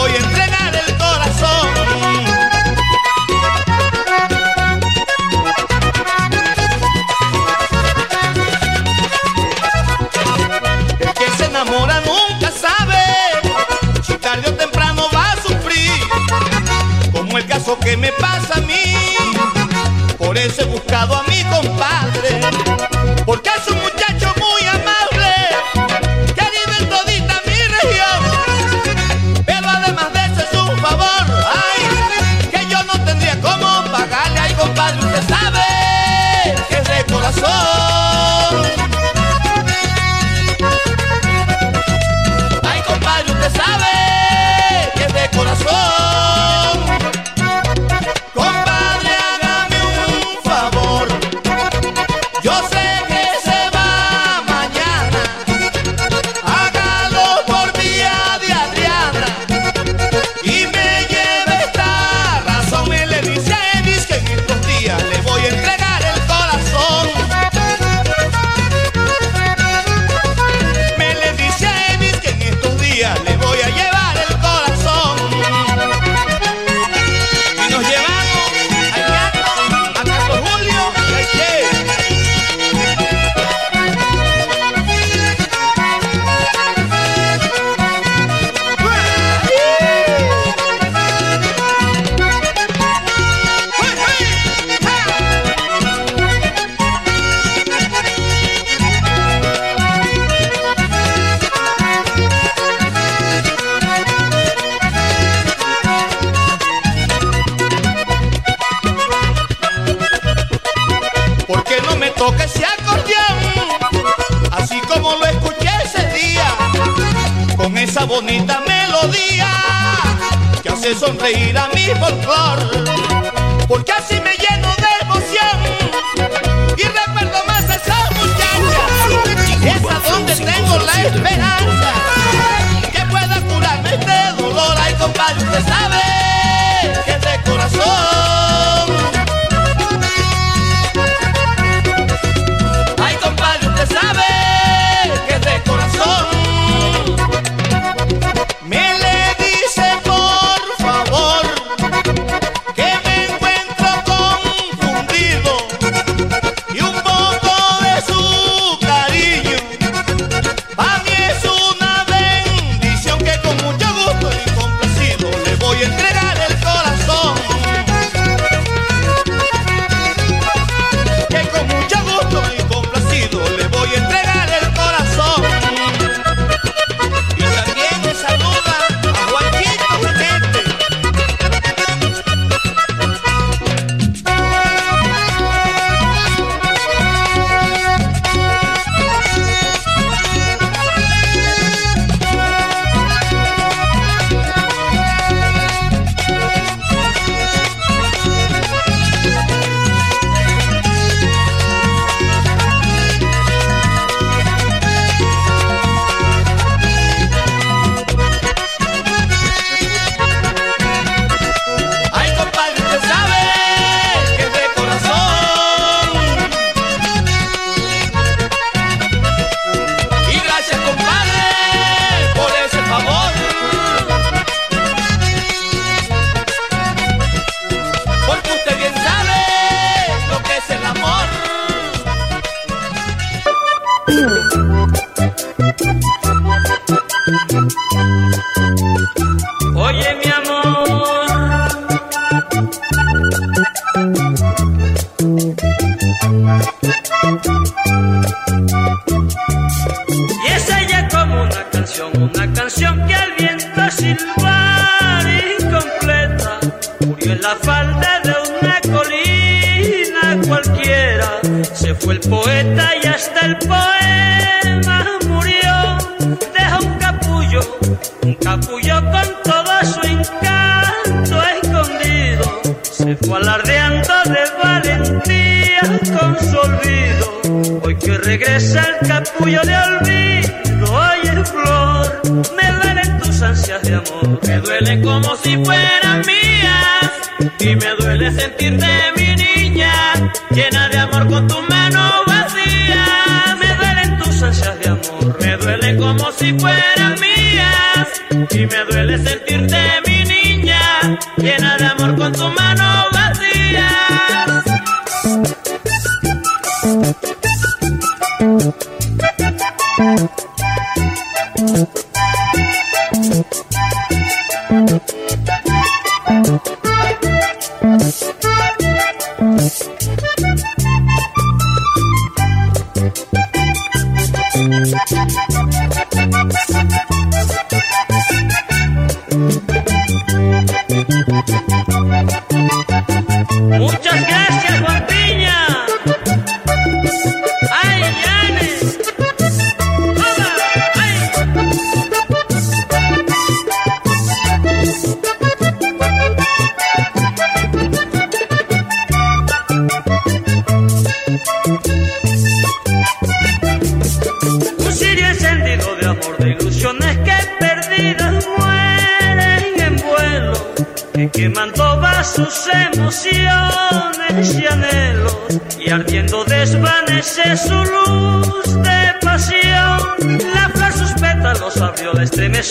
voy a entregar el corazón. El que se enamora nunca sabe si tarde o temprano va a sufrir, como el caso que me pasa.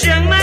什么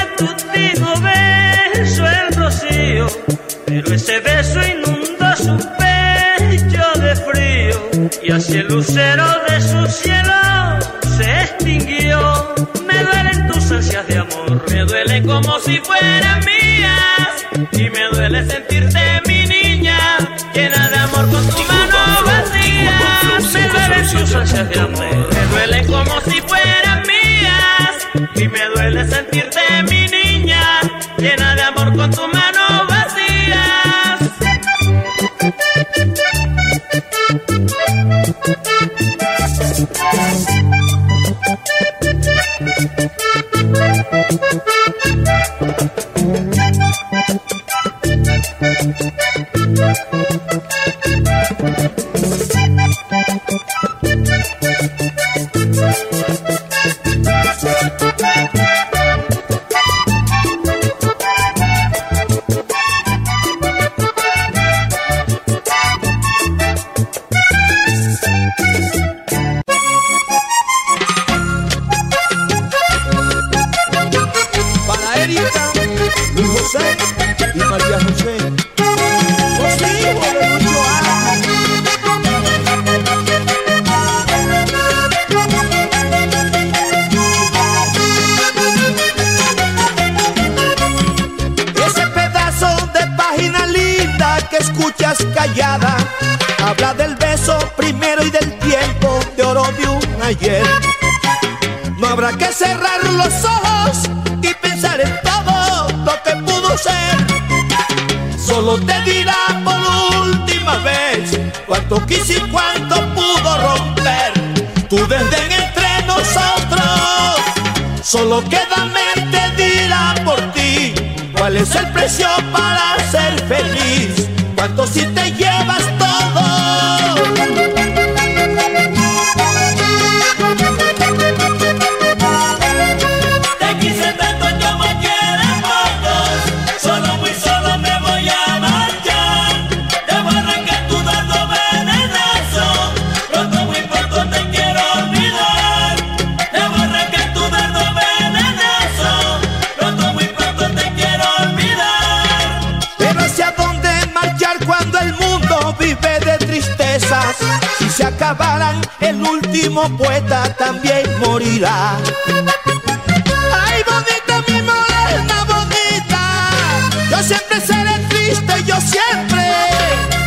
y me duele sentirte mi niña, llena de amor con tu mano. solo te dirá por última vez cuánto quiso y cuánto pudo romper tu desdén entre nosotros. Solo queda mente dirá por ti cuál es el precio para ser feliz, cuánto si te llevas todo. último poeta también morirá. Ay, bonita mi morena, bonita, yo siempre seré triste, yo siempre.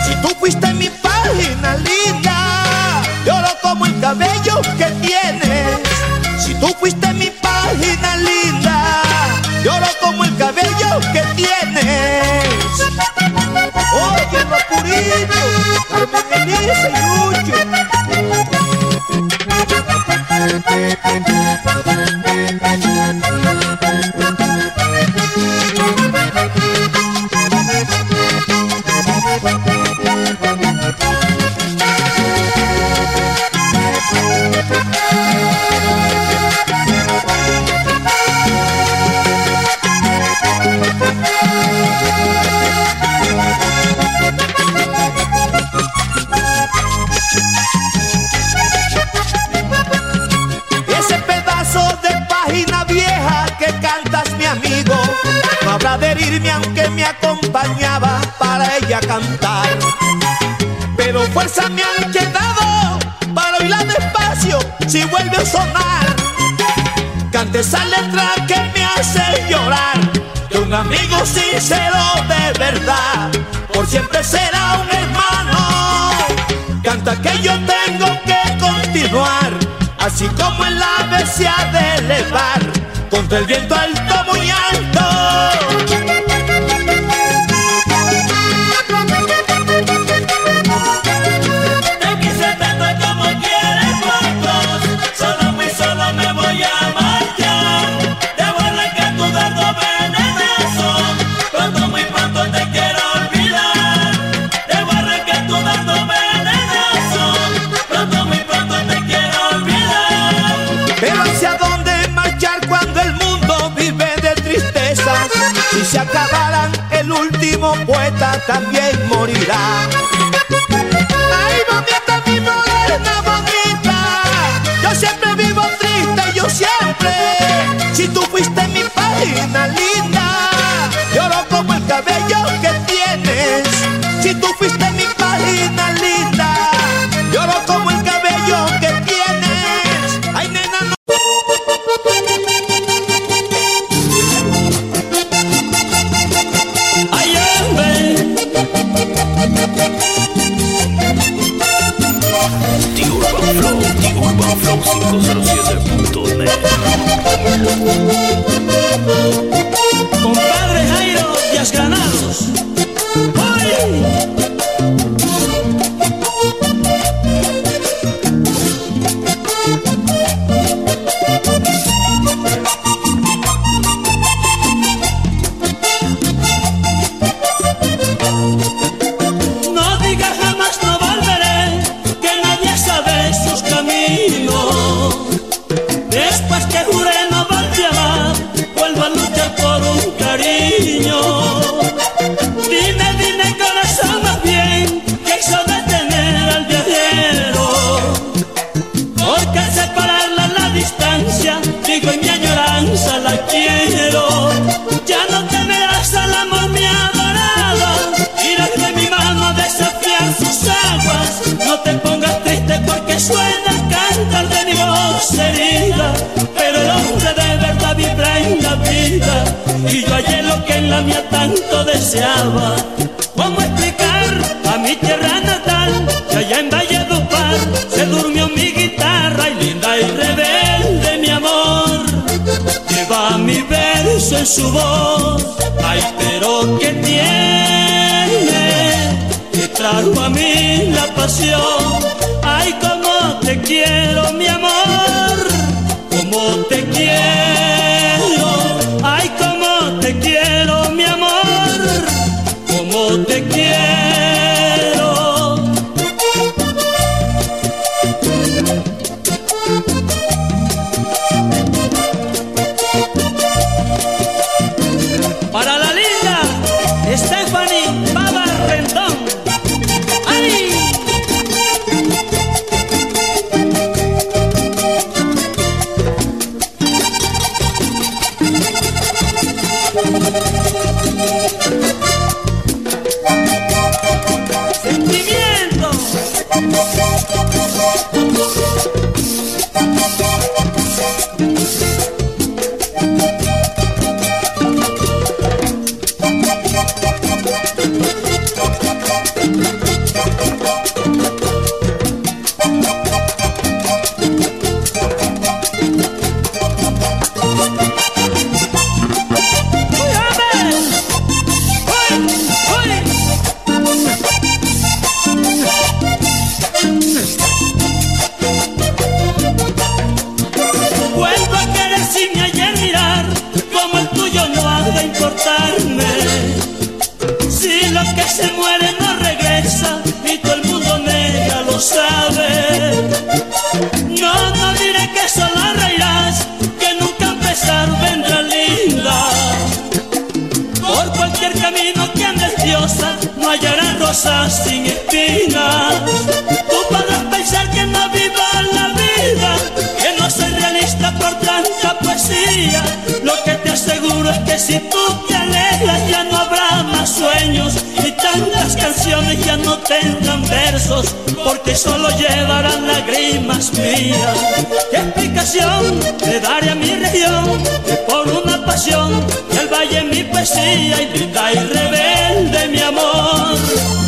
Si tú fuiste mi página linda, lloro como el cabello que tienes. Si tú fuiste mi página linda, lloro como el cabello que tienes. Oye, Rocurillo, Carmen Elisa se ha de elevar. Contra el viento alto muy alto también morirá. Ay, mamita, mi morena bonita, yo siempre vivo triste, yo siempre. Si tú fuiste mi página linda, yo lloro como el cabello que tienes. Si tú fuiste mi deseaba. ¿Cómo explicar a mi tierra natal que allá en Valledupar se durmió mi guitarra y linda y rebelde mi amor? Lleva mi verso en su voz, ay pero que tiene que trajo a mí la pasión sin espinas. Tú podrás pensar que no vivo la vida, que no soy realista por tanta poesía. Lo que te aseguro es que si tú te alejas ya no habrá más sueños y tantas canciones ya no tendrán versos, porque solo llevarán lágrimas mías. ¿Qué explicación le daré a mi región que por una pasión y el valle mi poesía y grita y rebelde mi amor?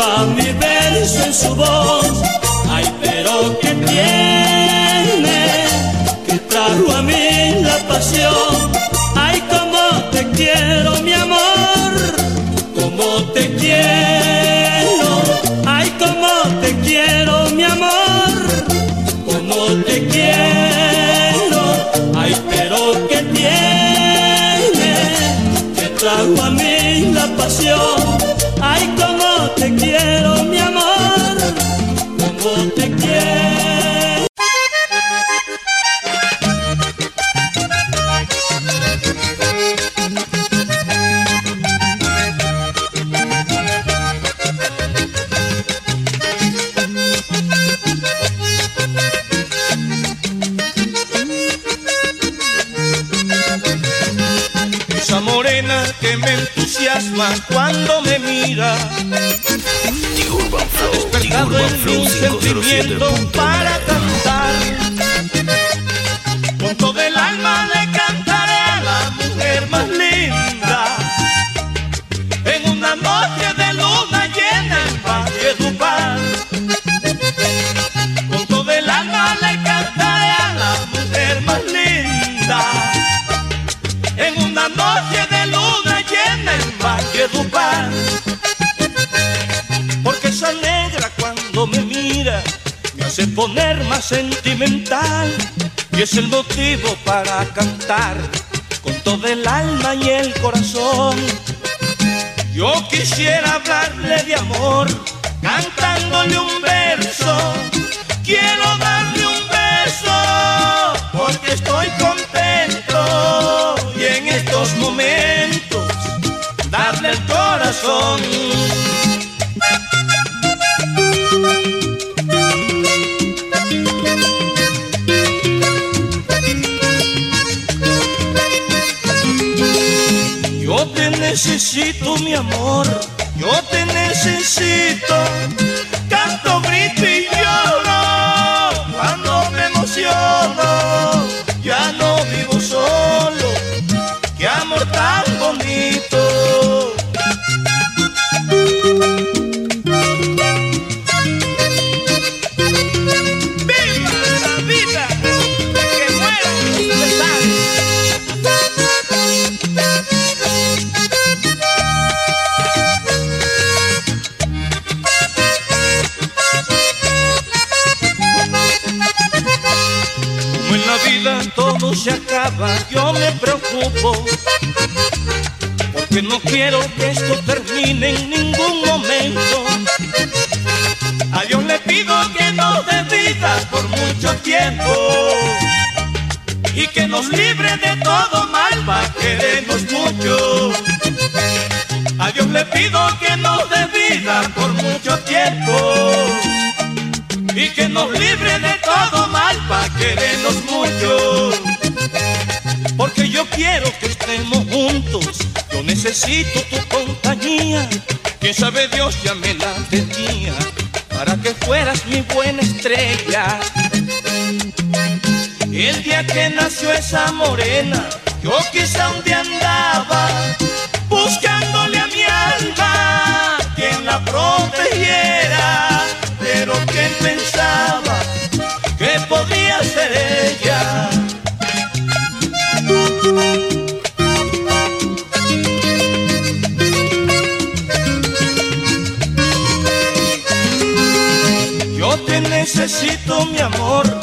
Lleva mi verso en su voz, ay pero que tiene que trajo a mí la pasión, ay como te quiero mi amor, como te quiero, ay como te quiero mi amor, como te quiero, ay pero que tiene que trajo a mí la pasión, entusiasma cuando me mira. The Urban Flow, The Urban Flow un sentimiento 507. Y es el motivo para cantar con todo el alma y el corazón. Yo quisiera hablarle de amor mi amor, yo te necesito. Pido que nos vida por mucho tiempo y que nos libre de todo mal para querernos mucho. Porque yo quiero que estemos juntos, yo necesito tu compañía. Quién sabe Dios ya me la tenía para que fueras mi buena estrella. El día que nació esa morena, yo quizá un día andaba mi amor,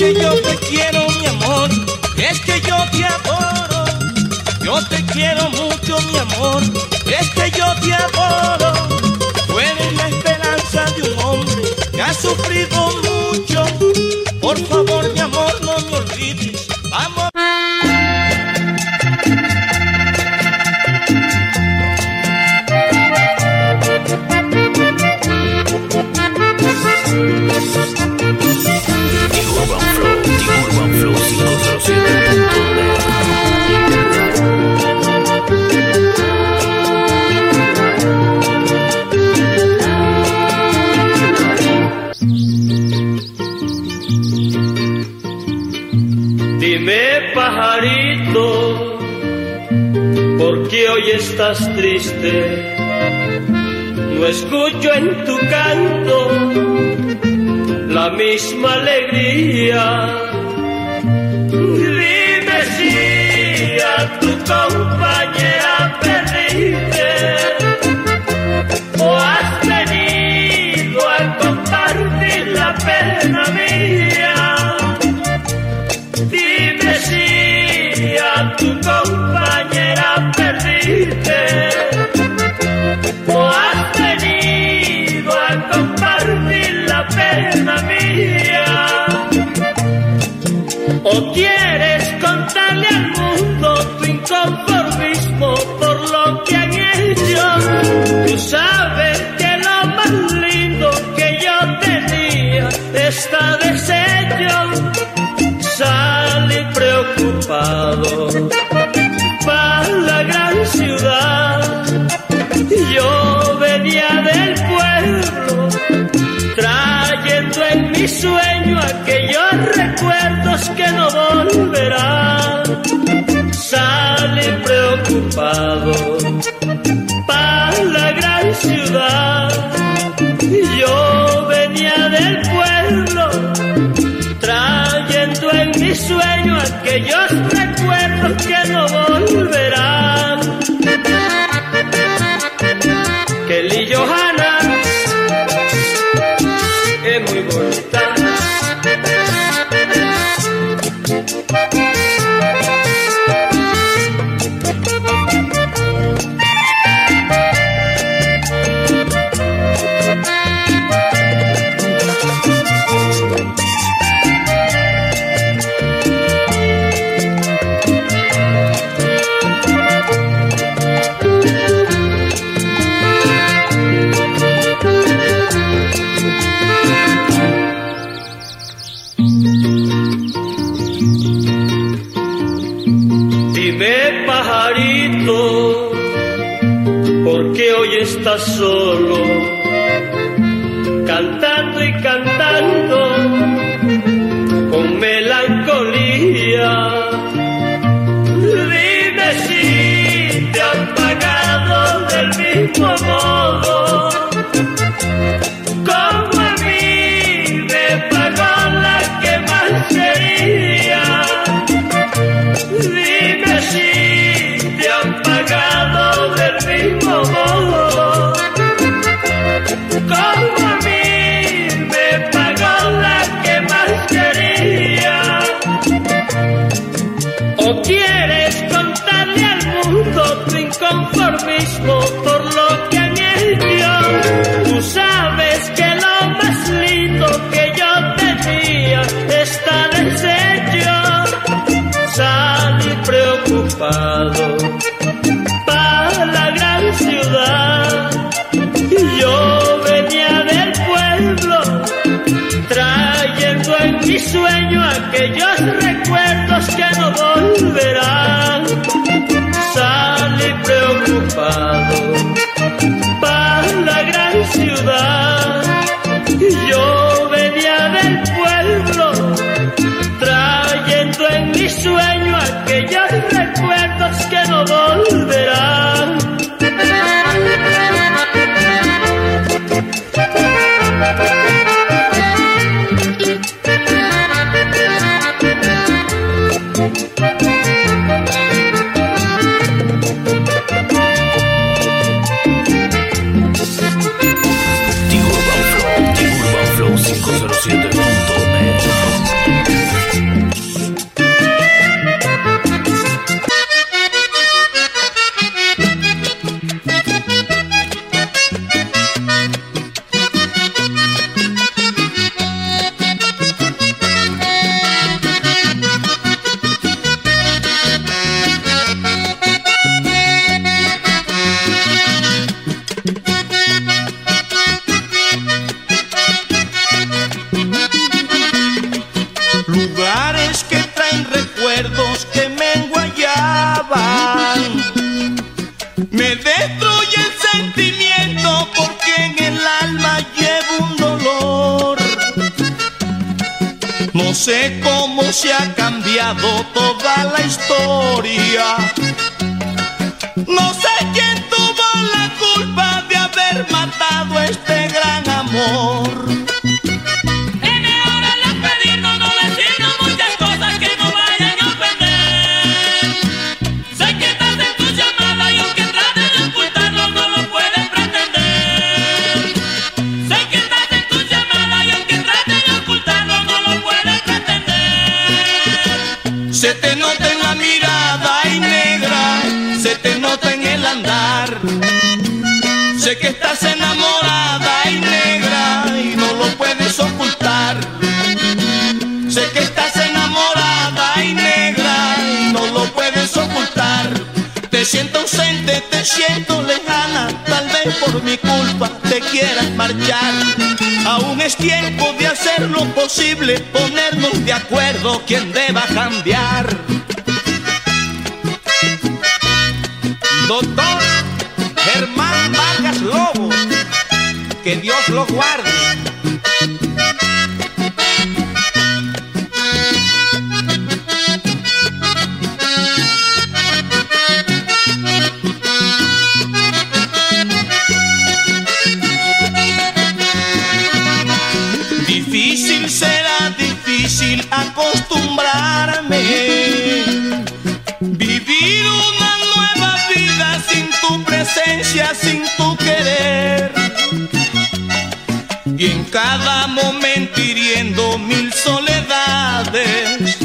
que yo te quiero, mi amor, es que yo te adoro. Yo te quiero mucho, mi amor. hoy estás triste. No escucho en tu canto la misma alegría. Dime si a tu compañera perdiste o has venido a compartir la pena mía. Dime si a tu compañera recuerdos que no volverán. Sale preocupado para la gran ciudad. Yo venía del pueblo trayendo en mi sueño aquellos recuerdos Scandal. Se ha cambiado toda la historia. No sé quién tuvo la culpa de haber matado este gran amor. Que estás enamorada y negra y no lo puedes ocultar. Sé que estás enamorada y negra y no lo puedes ocultar. Te siento ausente, te siento lejana, tal vez por mi culpa te quieras marchar. Aún es tiempo de hacer lo posible, ponernos de acuerdo quién deba cambiar. Doctor Germán Vargas Lobo, que Dios lo guarde. Difícil será, difícil acostumbrarme. Cada momento hiriendo mil soledades.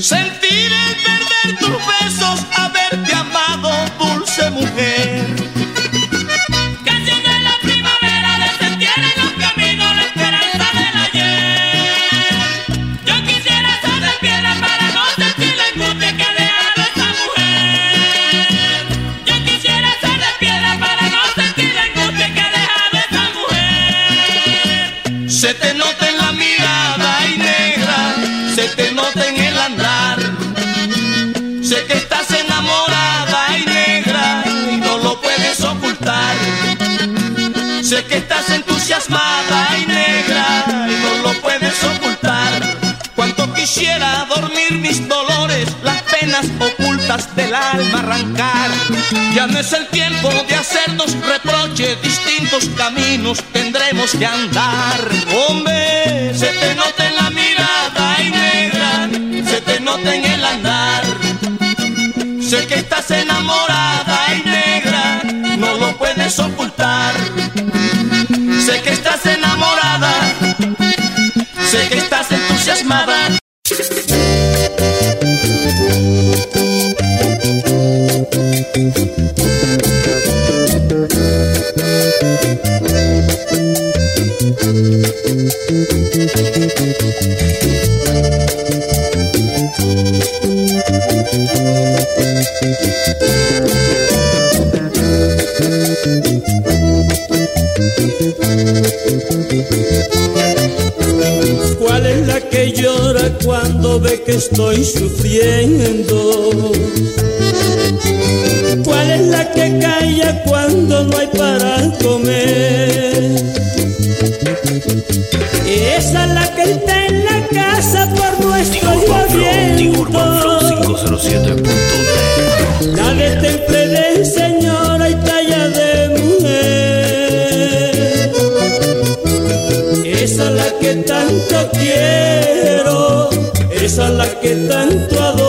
Sentir el perder tus besos, haberte amado, dulce mujer. Sé que estás entusiasmada y negra y no lo puedes ocultar. Cuanto quisiera dormir mis dolores, las penas ocultas del alma arrancar. Ya no es el tiempo de hacernos reproches, distintos caminos tendremos que andar. Hombre, se te nota en la mirada y negra, se te nota en el andar. Sé que estás enamorada que estás enamorada, sé que estás entusiasmada. ¿Cuál es la que llora cuando ve que estoy sufriendo? ¿Cuál es la que calla cuando no hay para comer? Que tanto adoro,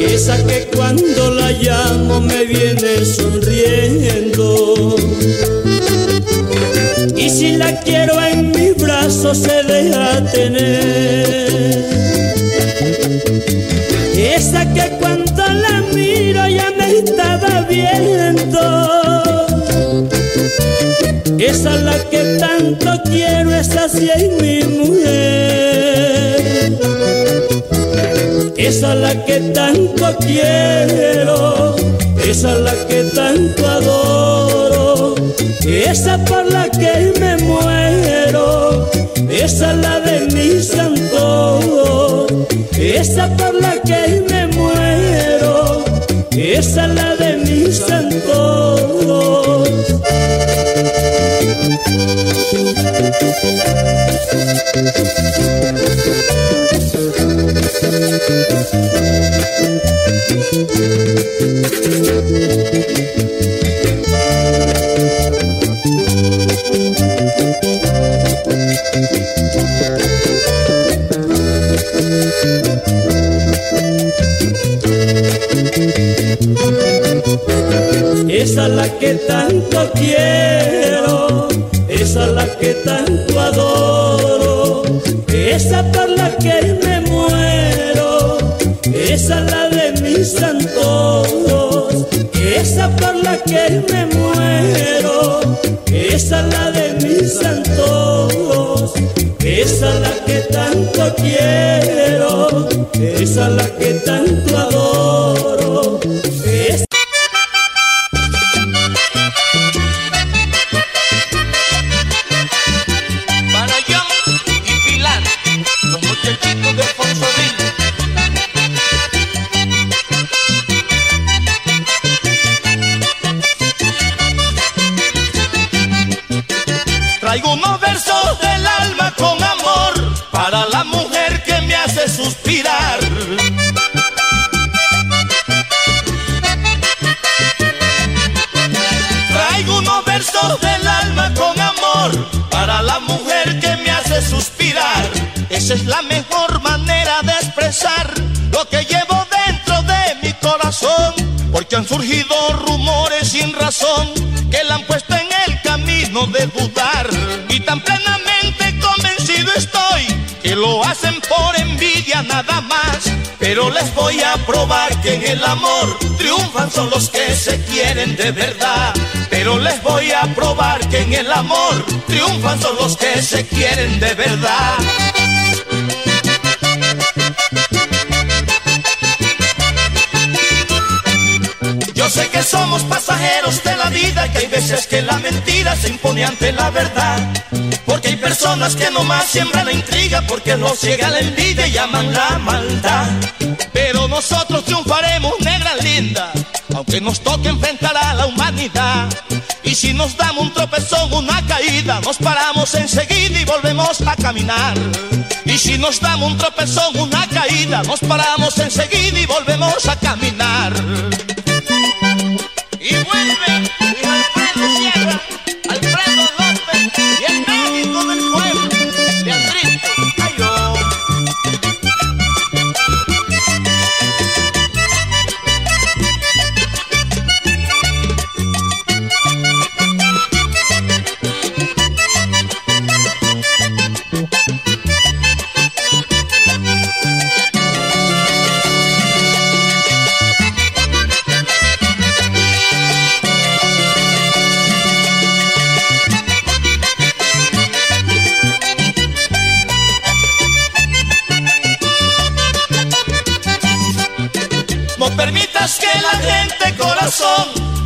Esa que cuando la llamo me viene sonriendo. Y si la quiero en mis brazos se deja tener. Esa es la que tanto quiero, esa sí es mi mujer. Esa es la que tanto quiero, esa es la que tanto adoro. Esa por la que me muero, esa es la de mi santo. Esa por la que me muero, esa es la de Esa es la que tanto quiero, esa es la que tanto que tanto quiero, esa es la que tanto por envidia nada más. Pero les voy a probar que en el amor triunfan son los que se quieren de verdad. Pero les voy a probar que en el amor triunfan son los que se quieren de verdad. Yo sé que somos pasajeros de la vida y que hay veces que la mentira se impone ante la verdad. Porque hay personas que nomás siembran la intriga porque los ciega la envidia y aman la maldad. Pero nosotros triunfaremos, negra linda, aunque nos toque enfrentar a la humanidad. Y si nos damos un tropezón, una caída, nos paramos enseguida y volvemos a caminar. Y si nos damos un tropezón, una caída, nos paramos enseguida y volvemos a caminar. Y vuelve Luis Alfredo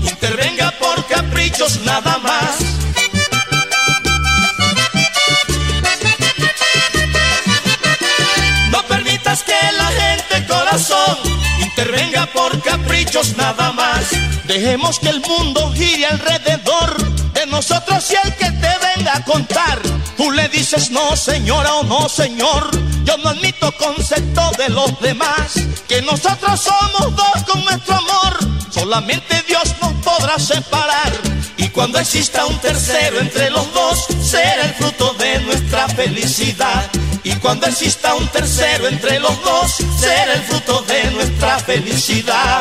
intervenga por caprichos nada más. No permitas que la gente corazón intervenga por caprichos nada más. Dejemos que el mundo gire alrededor de nosotros y el que te venga a contar. Tú le dices no señora o no señor. Yo no admito concepto de los demás. Que nosotros somos dos con nuestro amor. Solamente Dios nos podrá separar. Y cuando exista un tercero entre los dos, será el fruto de nuestra felicidad. Y cuando exista un tercero entre los dos, será el fruto de nuestra felicidad.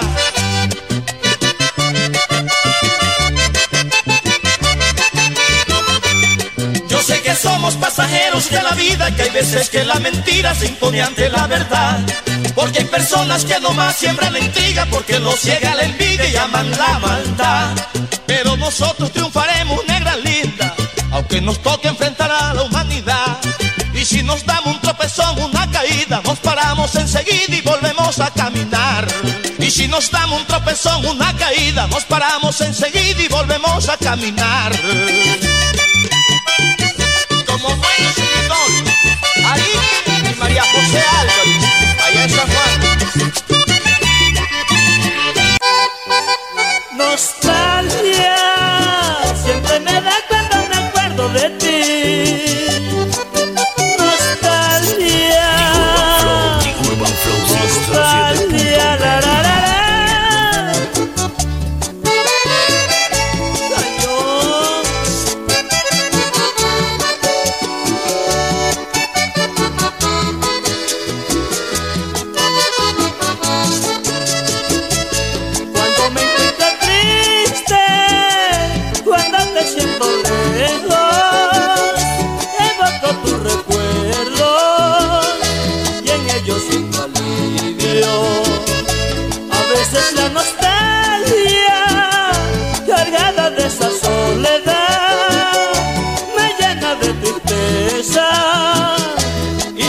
Yo sé que somos pasajeros de la vida, que hay veces que la mentira se impone ante la verdad. Porque hay personas que nomás siembran la intriga, porque nos ciega la envidia y aman la maldad. Pero nosotros triunfaremos, negra linda, aunque nos toque enfrentar a la humanidad. Y si nos damos un tropezón, una caída, nos paramos enseguida y volvemos a caminar. Y si nos damos un tropezón, una caída, nos paramos enseguida y volvemos a caminar. Como fue el señor, María José Álvarez. É safado.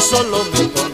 solo me conoce.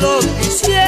lo quisiera.